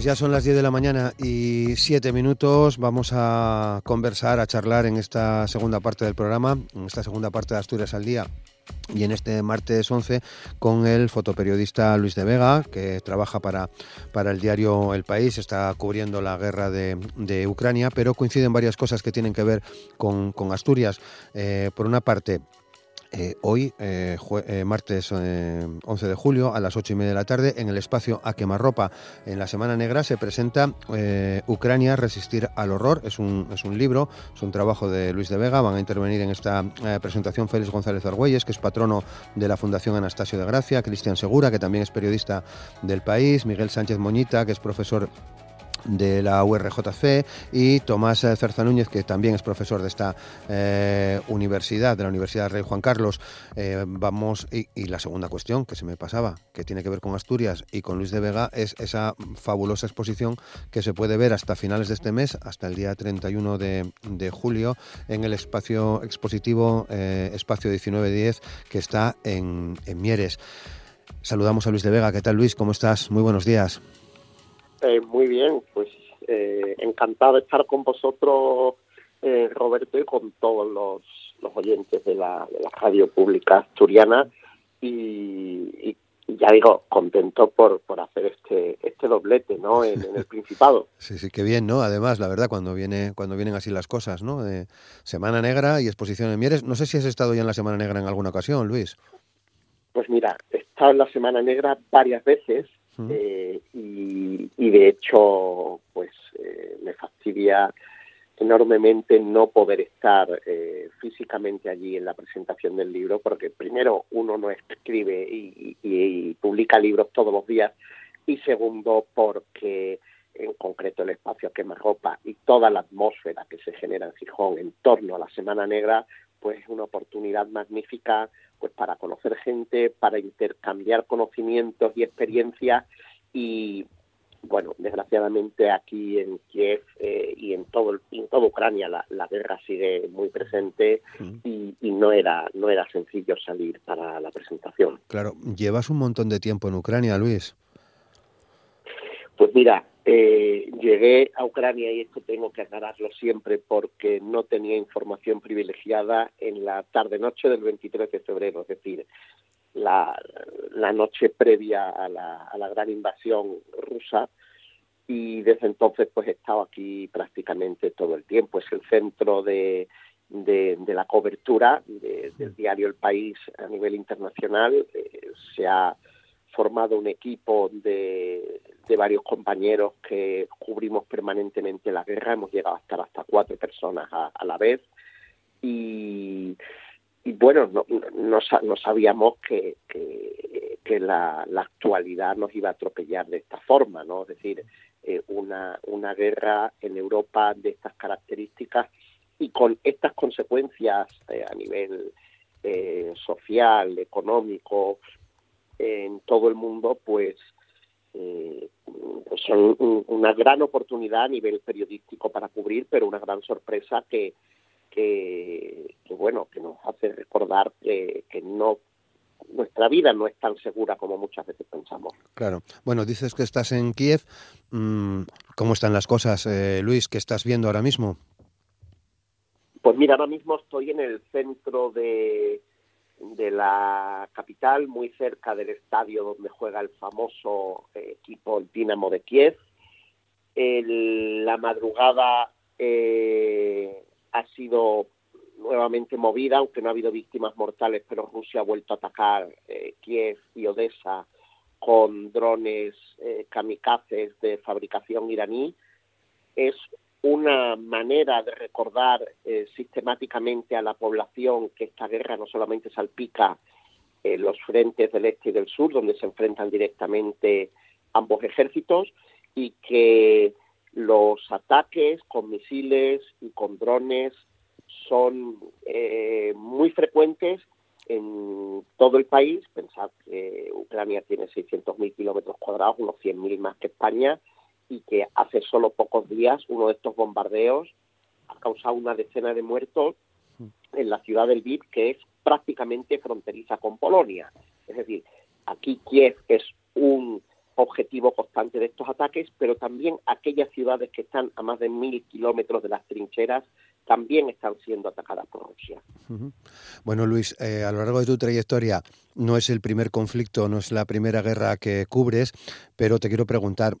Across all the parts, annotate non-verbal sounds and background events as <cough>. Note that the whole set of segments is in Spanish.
Pues ya son las 10 de la mañana y 7 minutos. Vamos a conversar, a charlar en esta segunda parte del programa, en esta segunda parte de Asturias al Día. Y en este martes 11 con el fotoperiodista Luis de Vega, que trabaja para, para el diario El País, está cubriendo la guerra de, de Ucrania, pero coinciden varias cosas que tienen que ver con, con Asturias. Eh, por una parte, eh, hoy, eh, eh, martes 11 de julio, a las 8 y media de la tarde, en el espacio A Quemarropa, en la Semana Negra, se presenta Ucrania, Resistir al Horror. Es un, es un libro, es un trabajo de Luis de Vega. Van a intervenir en esta presentación Félix González Argüelles, que es patrono de la Fundación Anastasio de Gracia, Cristian Segura, que también es periodista del país, Miguel Sánchez Moñita, que es profesor de la URJC y Tomás Cerza Núñez, que también es profesor de esta eh, universidad, de la Universidad Rey Juan Carlos. Eh, vamos, y, la segunda cuestión que se me pasaba, que tiene que ver con Asturias y con Luis de Vega, es esa fabulosa exposición que se puede ver hasta finales de este mes, hasta el día 31 de, julio, en el espacio expositivo eh, Espacio 1910, que está en, en Mieres. Saludamos a Luis de Vega. ¿Qué tal, Luis? ¿Cómo estás? Muy buenos días. Eh, muy bien, pues eh, encantado de estar con vosotros, eh, Roberto, y con todos los, oyentes de la, de la radio pública asturiana. Y, ya digo, contento por, por hacer este este doblete, ¿no? En, el Principado. <laughs> Sí, sí, qué bien, ¿no? Además, la verdad, cuando viene cuando vienen así las cosas, ¿no? De Semana Negra y exposición en Mieres. No sé si has estado ya en la Semana Negra en alguna ocasión, Luis. Pues mira, he estado en la Semana Negra varias veces eh, y, de hecho, pues eh, me fastidia enormemente no poder estar eh, físicamente allí en la presentación del libro, porque primero uno no escribe y, publica libros todos los días, y segundo porque en concreto el espacio Quemarropa y toda la atmósfera que se genera en Gijón en torno a la Semana Negra, pues es una oportunidad magnífica pues para conocer gente, para intercambiar conocimientos y experiencias y bueno, desgraciadamente aquí en Kiev eh, y en todo en toda Ucrania la, la guerra sigue muy presente y, y, no era no era sencillo salir para la presentación. Claro, llevas un montón de tiempo en Ucrania, Luis. Pues mira, eh, llegué a Ucrania y esto tengo que aclararlo siempre porque no tenía información privilegiada en la tarde-noche del 23 de febrero, es decir, la, la noche previa a la, a la gran invasión rusa y desde entonces pues he estado aquí prácticamente todo el tiempo. Es el centro de, de, la cobertura del diario El País a nivel internacional. Eh, se ha formado un equipo de, de varios compañeros que cubrimos permanentemente la guerra. Hemos llegado a estar hasta cuatro personas a, la vez. Y, y bueno, no, no, sabíamos que, que, la, la, actualidad nos iba a atropellar de esta forma, ¿no? Es decir, eh, una, una guerra en Europa de estas características y con estas consecuencias eh, a nivel eh, social, económico, en todo el mundo, pues eh, son una gran oportunidad a nivel periodístico para cubrir, pero una gran sorpresa que, que, bueno, que nos hace recordar que, no nuestra vida no es tan segura como muchas veces pensamos. Claro. Bueno, dices que estás en Kiev. Mm, ¿Cómo están las cosas, eh, Luis? ¿Qué estás viendo ahora mismo? Pues mira, ahora mismo estoy en el centro de, de la capital, muy cerca del estadio donde juega el famoso eh, equipo Dinamo de Kiev. la madrugada eh, ha sido nuevamente movida, aunque no ha habido víctimas mortales, pero Rusia ha vuelto a atacar eh, Kiev y Odessa con drones kamikazes de fabricación iraní. Es una manera de recordar eh, sistemáticamente a la población que esta guerra no solamente salpica eh, los frentes del este y del sur, donde se enfrentan directamente ambos ejércitos, y que Los ataques con misiles y con drones son eh, muy frecuentes en todo el país. Pensad que Ucrania tiene 600.000 kilómetros cuadrados, unos 100.000 más que España, y que hace solo pocos días uno de estos bombardeos ha causado una decena de muertos en la ciudad del Lviv, que es prácticamente fronteriza con Polonia. Es decir, aquí Kiev es un objetivo constante de estos ataques, pero también aquellas ciudades que están a más de mil kilómetros de las trincheras también están siendo atacadas por Rusia. Bueno, Luis, eh, a lo largo de tu trayectoria no es el primer conflicto, no es la primera guerra que cubres, pero te quiero preguntar,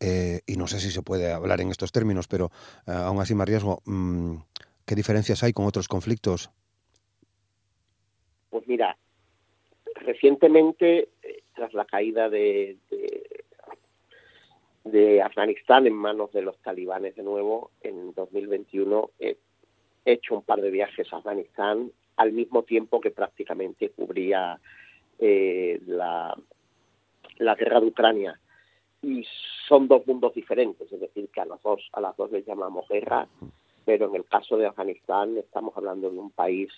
eh, y no sé si se puede hablar en estos términos, pero eh, aún así me arriesgo, mm, ¿qué diferencias hay con otros conflictos? Pues mira, recientemente tras la caída de, de, Afganistán en manos de los talibanes de nuevo, en 2021 he hecho un par de viajes a Afganistán al mismo tiempo que prácticamente cubría eh, la, la guerra de Ucrania y son dos mundos diferentes, es decir, que a las dos a las dos les llamamos guerra, pero en el caso de Afganistán estamos hablando de un país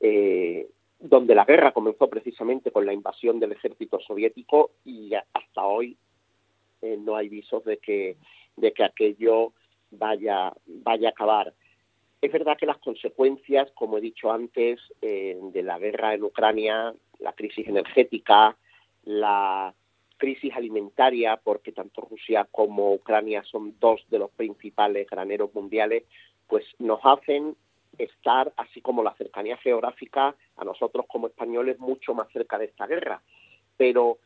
eh, donde la guerra comenzó precisamente con la invasión del ejército soviético y hasta hoy eh, no hay visos de que de que aquello vaya vaya a acabar. Es verdad que las consecuencias, como he dicho antes, eh, de la guerra en Ucrania, la crisis energética, la crisis alimentaria, porque tanto Rusia como Ucrania son dos de los principales graneros mundiales, pues nos hacen estar, así como la cercanía geográfica, a nosotros como españoles mucho más cerca de esta guerra. Pero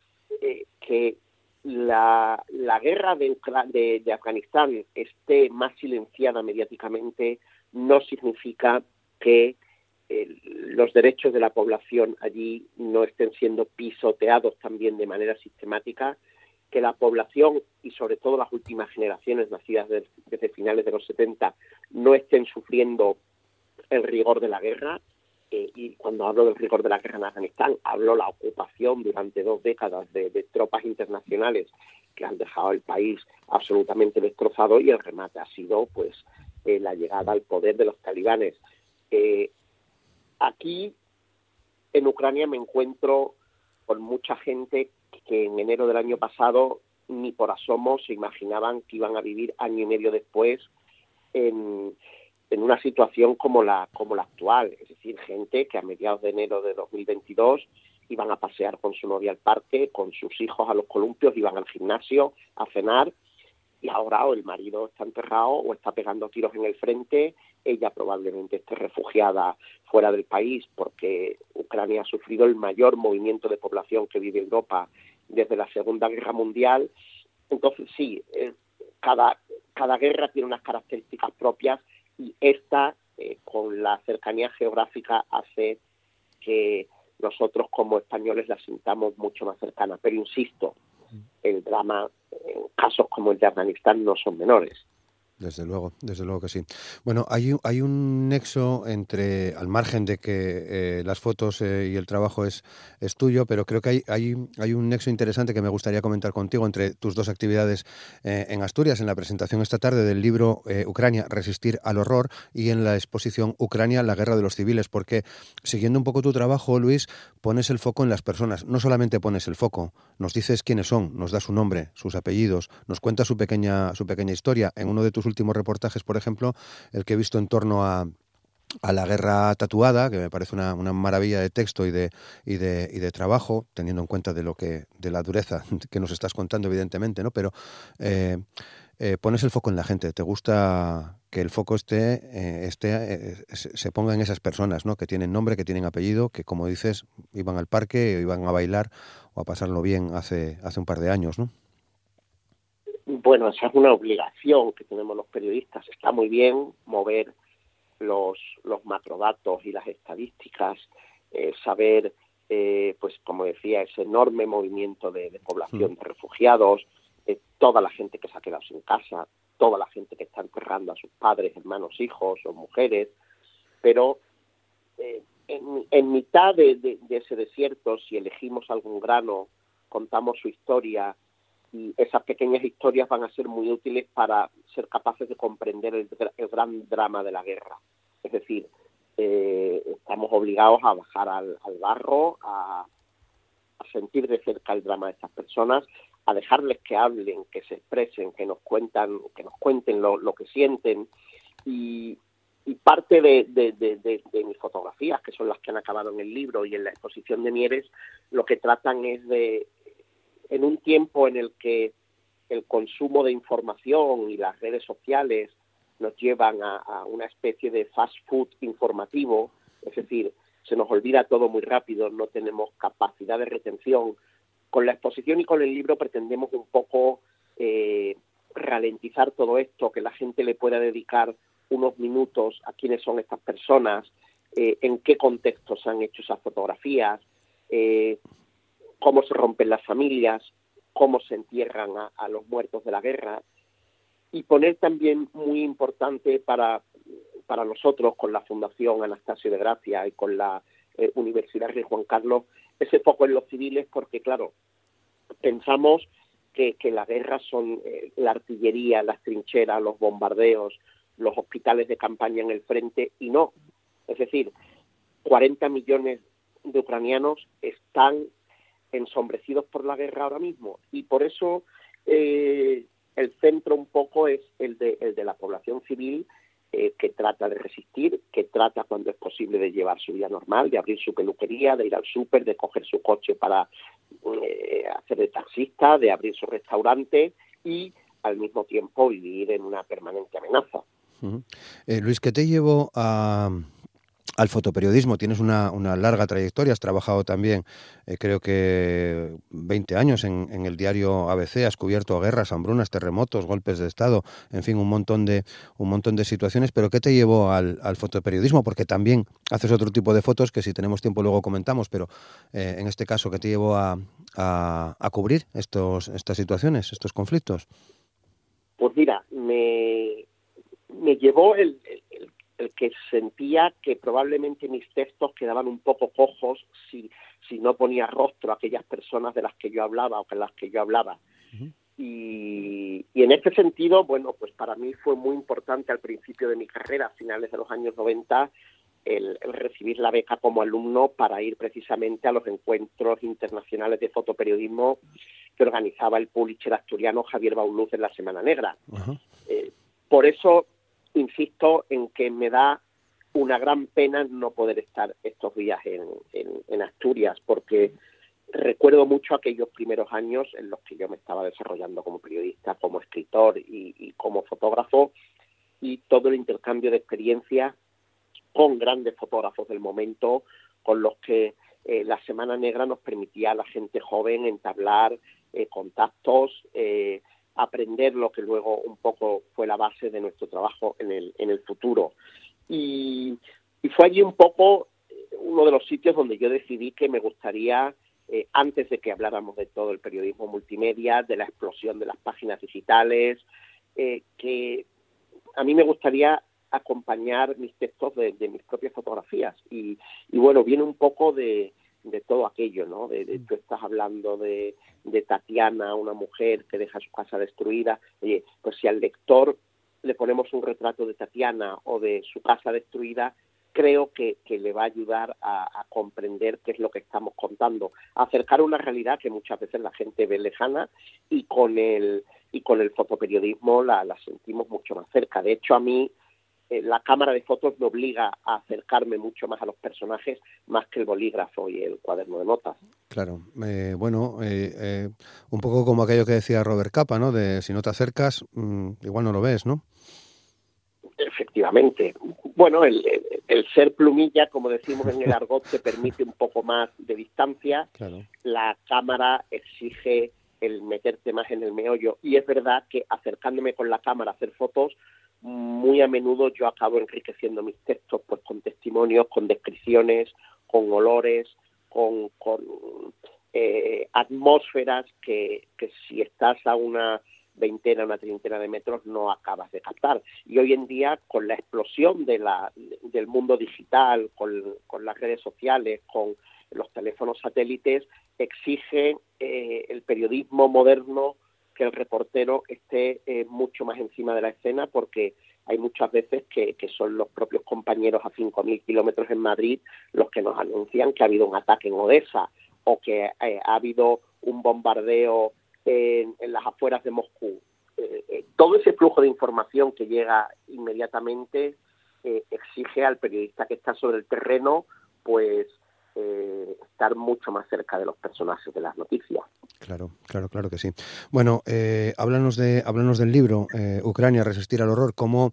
eh, que la, guerra de, de, de, Afganistán esté más silenciada mediáticamente no significa que eh, los derechos de la población allí no estén siendo pisoteados también de manera sistemática, que la población y sobre todo las últimas generaciones nacidas desde finales de los 70 no estén sufriendo el rigor de la guerra, eh, y cuando hablo del rigor de la guerra en Afganistán, hablo la ocupación durante dos décadas de, tropas internacionales que han dejado el país absolutamente destrozado y el remate ha sido pues eh, la llegada al poder de los talibanes. Eh, aquí en Ucrania me encuentro con mucha gente que en enero del año pasado ni por asomo se imaginaban que iban a vivir año y medio después en, en una situación como la, como la actual, es decir, gente que a mediados de enero de 2022 iban a pasear con su novia al parque, con sus hijos a los columpios, iban al gimnasio a cenar y ahora o el marido está enterrado o está pegando tiros en el frente, ella probablemente esté refugiada fuera del país porque Ucrania ha sufrido el mayor movimiento de población que vive Europa desde la Segunda Guerra Mundial. Entonces sí, eh, cada, cada guerra tiene unas características propias y esta, eh, con la cercanía geográfica, hace que nosotros como españoles la sintamos mucho más cercana. Pero insisto, el drama en casos como el de Afganistán no son menores. Desde luego, desde luego que sí. Bueno, hay, hay un nexo entre, al margen de que eh, las fotos eh, y el trabajo es, es tuyo, pero creo que hay, hay, hay, un nexo interesante que me gustaría comentar contigo entre tus dos actividades eh, en Asturias, en la presentación esta tarde del libro Ucrania, Resistir al Horror, y en la exposición Ucrania, la Guerra de los Civiles, porque siguiendo un poco tu trabajo, Luis, pones el foco en las personas. No solamente pones el foco, nos dices quiénes son, nos da su nombre, sus apellidos, nos cuenta su pequeña, su pequeña historia. En uno de tus últimos reportajes, por ejemplo, el que he visto en torno a, la guerra tatuada, que me parece una, maravilla de texto y de, y de, y de trabajo, teniendo en cuenta de lo que, de la dureza <laughs> que nos estás contando, evidentemente, ¿no? Pero eh, eh, pones el foco en la gente, te gusta que el foco esté, eh, esté se ponga en esas personas, ¿no? Que tienen nombre, que tienen apellido, que como dices, iban al parque, iban a bailar o a pasarlo bien hace, hace un par de años, ¿no? Bueno, esa es una obligación que tenemos los periodistas. Está muy bien mover los, los macrodatos y las estadísticas, eh, saber, eh, pues como decía, ese enorme movimiento de, población de refugiados, eh, toda la gente que se ha quedado sin casa, toda la gente que está enterrando a sus padres, hermanos, hijos o mujeres, pero en, en, mitad de ese desierto, si elegimos algún grano, contamos su historia y esas pequeñas historias van a ser muy útiles para ser capaces de comprender el, gran drama de la guerra. Es decir, eh, estamos obligados a bajar al, barro, a, sentir de cerca el drama de estas personas, a dejarles que hablen, que se expresen, que nos cuentan, que nos cuenten lo, que sienten y, parte de, de, mis fotografías, que son las que han acabado en el libro y en la exposición de Mieres, lo que tratan es de en un tiempo en el que el consumo de información y las redes sociales nos llevan a, una especie de fast food informativo, es decir, se nos olvida todo muy rápido, no tenemos capacidad de retención. Con la exposición y con el libro pretendemos un poco eh, ralentizar todo esto, que la gente le pueda dedicar unos minutos a quiénes son estas personas, eh, en qué contextos se han hecho esas fotografías, eh, cómo se rompen las familias, cómo se entierran a, los muertos de la guerra y poner también muy importante para, para nosotros con la Fundación Anastasio de Gracia y con la eh, Universidad de Juan Carlos ese foco en los civiles porque claro pensamos que, la guerra son eh, la artillería, las trincheras, los bombardeos, los hospitales de campaña en el frente y no. Es decir, 40 millones de ucranianos están ensombrecidos por la guerra ahora mismo y por eso eh, el centro un poco es el de, el de la población civil eh, que trata de resistir, que trata cuando es posible de llevar su vida normal, de abrir su peluquería, de ir al súper, de coger su coche para eh, hacer de taxista, de abrir su restaurante y al mismo tiempo vivir en una permanente amenaza. Luis, ¿qué te llevó a, al fotoperiodismo. Tienes una, una, larga trayectoria, has trabajado también, eh, creo que 20 años en, el diario ABC, has cubierto guerras, hambrunas, terremotos, golpes de Estado, en fin, un montón de, un montón de situaciones. Pero ¿qué te llevó al, al fotoperiodismo? Porque también haces otro tipo de fotos que si tenemos tiempo luego comentamos, pero eh, en este caso, ¿qué te llevó a, a, cubrir estos, estas situaciones, estos conflictos? Pues mira, me, me llevó el, el que sentía que probablemente mis textos quedaban un poco cojos si, si no ponía rostro a aquellas personas de las que yo hablaba o con las que yo hablaba. y, y, en este sentido, bueno, pues para mí fue muy importante al principio de mi carrera, a finales de los años 90, el, recibir la beca como alumno para ir precisamente a los encuentros internacionales de fotoperiodismo que organizaba el Pulitzer asturiano Javier Bauluz en la Semana Negra. Eh, por eso insisto en que me da una gran pena no poder estar estos días en, en, Asturias, porque recuerdo mucho aquellos primeros años en los que yo me estaba desarrollando como periodista, como escritor y, como fotógrafo, y todo el intercambio de experiencias con grandes fotógrafos del momento, con los que eh, la Semana Negra nos permitía a la gente joven entablar eh, contactos, eh, aprender lo que luego un poco fue la base de nuestro trabajo en el, en el futuro. Y, fue allí un poco eh, uno de los sitios donde yo decidí que me gustaría, eh, antes de que habláramos de todo el periodismo multimedia, de la explosión de las páginas digitales, eh, que a mí me gustaría acompañar mis textos de, mis propias fotografías. Y, y bueno, viene un poco de, de todo aquello, ¿no? De, mm. tú estás hablando de, de, Tatiana, una mujer que deja su casa destruida. Oye, pues si al lector le ponemos un retrato de Tatiana o de su casa destruida, creo que, que le va a ayudar a, comprender qué es lo que estamos contando, a acercar una realidad que muchas veces la gente ve lejana y con el y con el fotoperiodismo la, la sentimos mucho más cerca. De hecho, a mí eh, la cámara de fotos me obliga a acercarme mucho más a los personajes, más que el bolígrafo y el cuaderno de notas. Claro, eh, bueno, eh, un poco como aquello que decía Robert Capa, ¿no? De si no te acercas, mm, igual no lo ves, ¿no? Efectivamente. Bueno, el, ser plumilla, como decimos en el <laughs> argot, te permite un poco más de distancia. La cámara exige el meterte más en el meollo. Y es verdad que acercándome con la cámara a hacer fotos, muy a menudo yo acabo enriqueciendo mis textos pues con testimonios, con descripciones, con olores, con, eh, atmósferas que, que si estás a una veintena, una treintena de metros no acabas de captar. Y hoy en día, con la explosión del mundo digital, con, con las redes sociales, con los teléfonos satélites, exige eh, el periodismo moderno que el reportero esté eh, mucho más encima de la escena porque hay muchas veces que, son los propios compañeros a 5.000 kilómetros en Madrid los que nos anuncian que ha habido un ataque en Odessa o que eh, ha habido un bombardeo en, las afueras de Moscú. Eh, eh, todo ese flujo de información que llega inmediatamente exige al periodista que está sobre el terreno pues estar mucho más cerca de los personajes de las noticias. Claro, claro, claro que sí. Bueno, eh, háblanos, de, háblanos del libro eh, Ucrania, resistir al horror. ¿Cómo,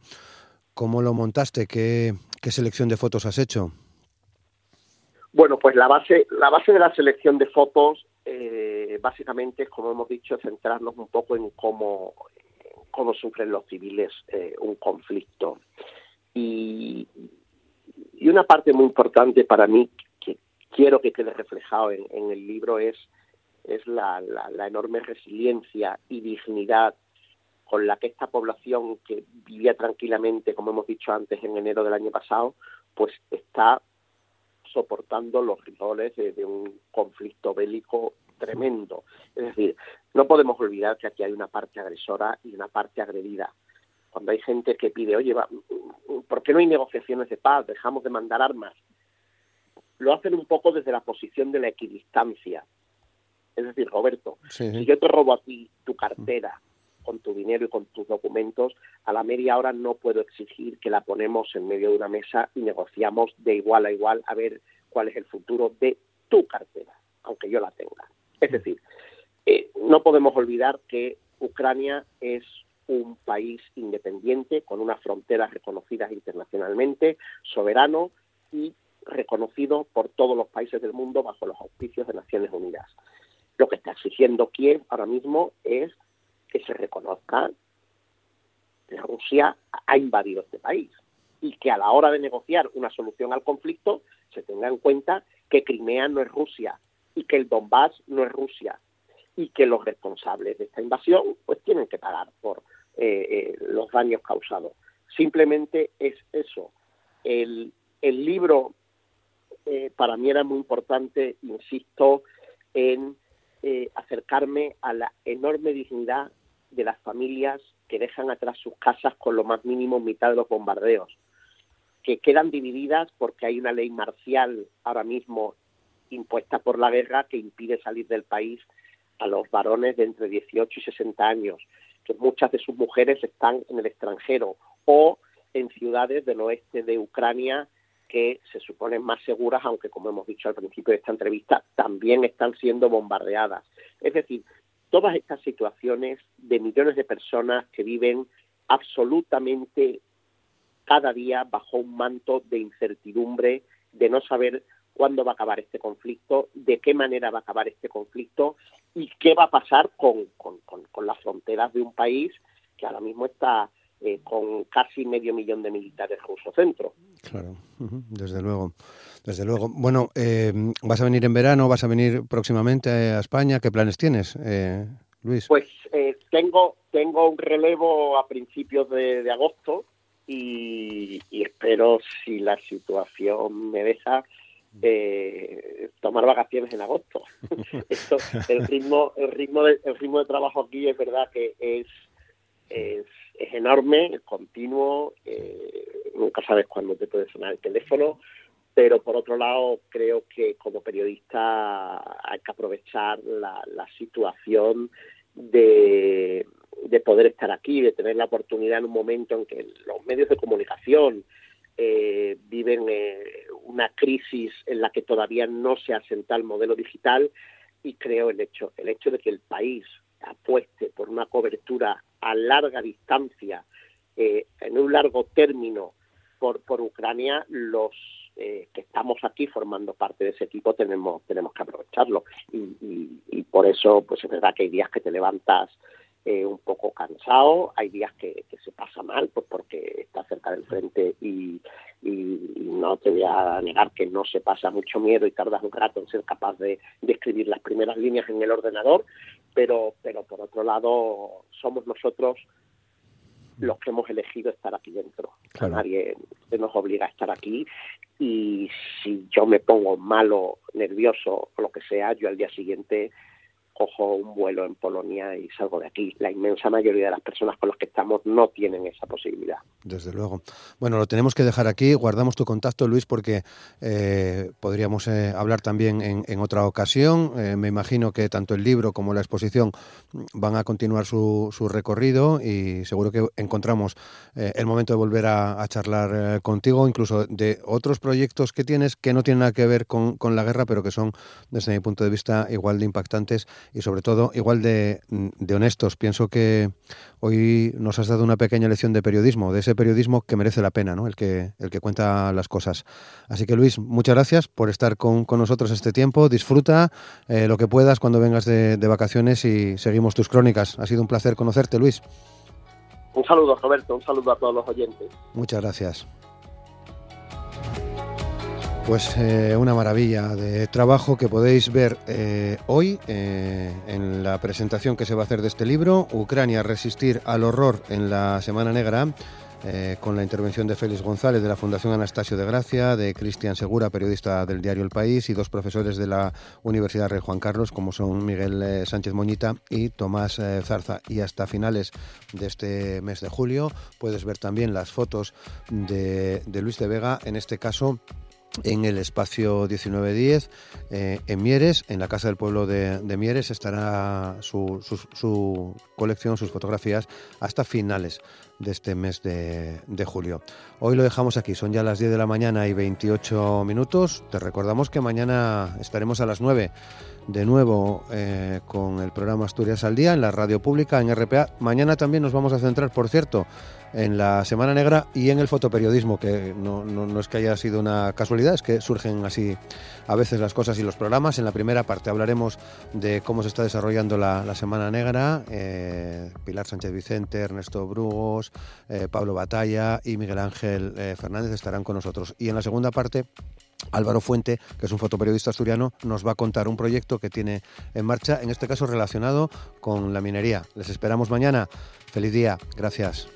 cómo lo montaste? ¿Qué, ¿Qué, selección de fotos has hecho? Bueno, pues la base, la base de la selección de fotos eh, básicamente es, como hemos dicho, centrarnos un poco en cómo, cómo sufren los civiles eh, un conflicto. Y, y, una parte muy importante para mí quiero que quede reflejado en, el libro es es la, la, enorme resiliencia y dignidad con la que esta población que vivía tranquilamente, como hemos dicho antes, en enero del año pasado, pues está soportando los rigores de, un conflicto bélico tremendo. Es decir, no podemos olvidar que aquí hay una parte agresora y una parte agredida. Cuando hay gente que pide, oye, ¿por qué no hay negociaciones de paz? Dejamos de mandar armas. Lo hacen un poco desde la posición de la equidistancia. Es decir, Roberto, si yo te robo a ti tu cartera con tu dinero y con tus documentos, a la media hora no puedo exigir que la ponemos en medio de una mesa y negociamos de igual a igual a ver cuál es el futuro de tu cartera, aunque yo la tenga. Es decir, eh, no podemos olvidar que Ucrania es un país independiente con unas fronteras reconocidas internacionalmente, soberano y reconocido por todos los países del mundo bajo los auspicios de Naciones Unidas. Lo que está exigiendo Kiev ahora mismo es que se reconozca que Rusia ha invadido este país y que a la hora de negociar una solución al conflicto se tenga en cuenta que Crimea no es Rusia y que el Donbass no es Rusia y que los responsables de esta invasión pues tienen que pagar por eh, eh, los daños causados. Simplemente es eso. El, el libro eh, para mí era muy importante, insisto, en eh, acercarme a la enorme dignidad de las familias que dejan atrás sus casas con lo más mínimo mitad de los bombardeos, que quedan divididas porque hay una ley marcial ahora mismo impuesta por la guerra que impide salir del país a los varones de entre 18 y 60 años, que muchas de sus mujeres están en el extranjero o en ciudades del oeste de Ucrania que se suponen más seguras, aunque como hemos dicho al principio de esta entrevista, también están siendo bombardeadas. Es decir, todas estas situaciones de millones de personas que viven absolutamente cada día bajo un manto de incertidumbre, de no saber cuándo va a acabar este conflicto, de qué manera va a acabar este conflicto y qué va a pasar con, con, con las fronteras de un país que ahora mismo está eh, con casi medio millón de militares rusos dentro. Claro, desde luego. Desde luego. Bueno, eh, ¿vas a venir en verano? ¿Vas a venir próximamente a España? ¿Qué planes tienes, eh, Luis? Pues tengo, tengo un relevo a principios de, agosto y, espero, si la situación me deja, tomar vacaciones en agosto. <laughs> el ritmo, el ritmo de, el ritmo de trabajo aquí es verdad que es, es es enorme, continuo, eh, nunca sabes cuándo te puede sonar el teléfono, pero por otro lado creo que como periodista hay que aprovechar la, situación de, poder estar aquí, de tener la oportunidad en un momento en que los medios de comunicación eh, viven eh, una crisis en la que todavía no se asenta el modelo digital y creo el hecho, el hecho de que el país apueste por una cobertura a larga distancia, eh, en un largo término por, por Ucrania, los eh, que estamos aquí formando parte de ese equipo tenemos, tenemos que aprovecharlo. Y, y, por eso, pues es verdad que hay días que te levantas eh, un poco cansado, hay días que, se pasa mal, pues porque está cerca del frente y, y, no te voy a negar que no se pasa mucho miedo y tardas un rato en ser capaz de, de, escribir las primeras líneas en el ordenador, pero, pero por otro lado somos nosotros los que hemos elegido estar aquí dentro. Nadie nos obliga a estar aquí. Y si yo me pongo malo, nervioso o lo que sea, yo al día siguiente cojo un vuelo en Polonia y salgo de aquí. La inmensa mayoría de las personas con las que estamos no tienen esa posibilidad. Desde luego. Bueno, lo tenemos que dejar aquí. Guardamos tu contacto, Luis, porque eh, podríamos eh, hablar también en, otra ocasión. Eh, me imagino que tanto el libro como la exposición van a continuar su, su recorrido y seguro que encontramos el momento de volver a, charlar contigo, incluso de otros proyectos que tienes que no tienen nada que ver con, con la guerra, pero que son, desde mi punto de vista, igual de impactantes y sobre todo igual de, de honestos. Pienso que hoy nos has dado una pequeña lección de periodismo, de ese periodismo que merece la pena, ¿no? el, que, el que cuenta las cosas. Así que Luis, muchas gracias por estar con, con nosotros este tiempo. Disfruta eh, lo que puedas cuando vengas de, de vacaciones y seguimos tus crónicas. Ha sido un placer conocerte, Luis. Un saludo, Roberto, un saludo a todos los oyentes. Muchas gracias. Pues eh, una maravilla de trabajo que podéis ver eh, hoy eh, en la presentación que se va a hacer de este libro, Ucrania, resistir al horror en la Semana Negra, con la intervención de Félix González de la Fundación Anastasio de Gracia, de Cristian Segura, periodista del diario El País, y dos profesores de la Universidad Rey Juan Carlos, como son Miguel Sánchez Moñita y Tomás Zarza. Y hasta finales de este mes de julio puedes ver también las fotos de, de Luis de Vega, en este caso en el espacio 1910 eh, en Mieres, en la Casa del Pueblo de, Mieres, estará su, su, colección, sus fotografías, hasta finales de este mes de, de, julio. Hoy lo dejamos aquí, son ya las 10 de la mañana y 28 minutos. Te recordamos que mañana estaremos a las 9 de nuevo eh, con el programa Asturias al Día en la radio pública, en RPA. Mañana también nos vamos a centrar, por cierto, en la Semana Negra y en el fotoperiodismo, que no, no, es que haya sido una casualidad, es que surgen así a veces las cosas y los programas. En la primera parte hablaremos de cómo se está desarrollando la, Semana Negra. Eh, Pilar Sánchez Vicente, Ernesto Brugos, eh, Pablo Batalla y Miguel Ángel eh, Fernández estarán con nosotros. Y en la segunda parte Álvaro Fuente, que es un fotoperiodista asturiano, nos va a contar un proyecto que tiene en marcha, en este caso relacionado con la minería. Les esperamos mañana. Feliz día. Gracias.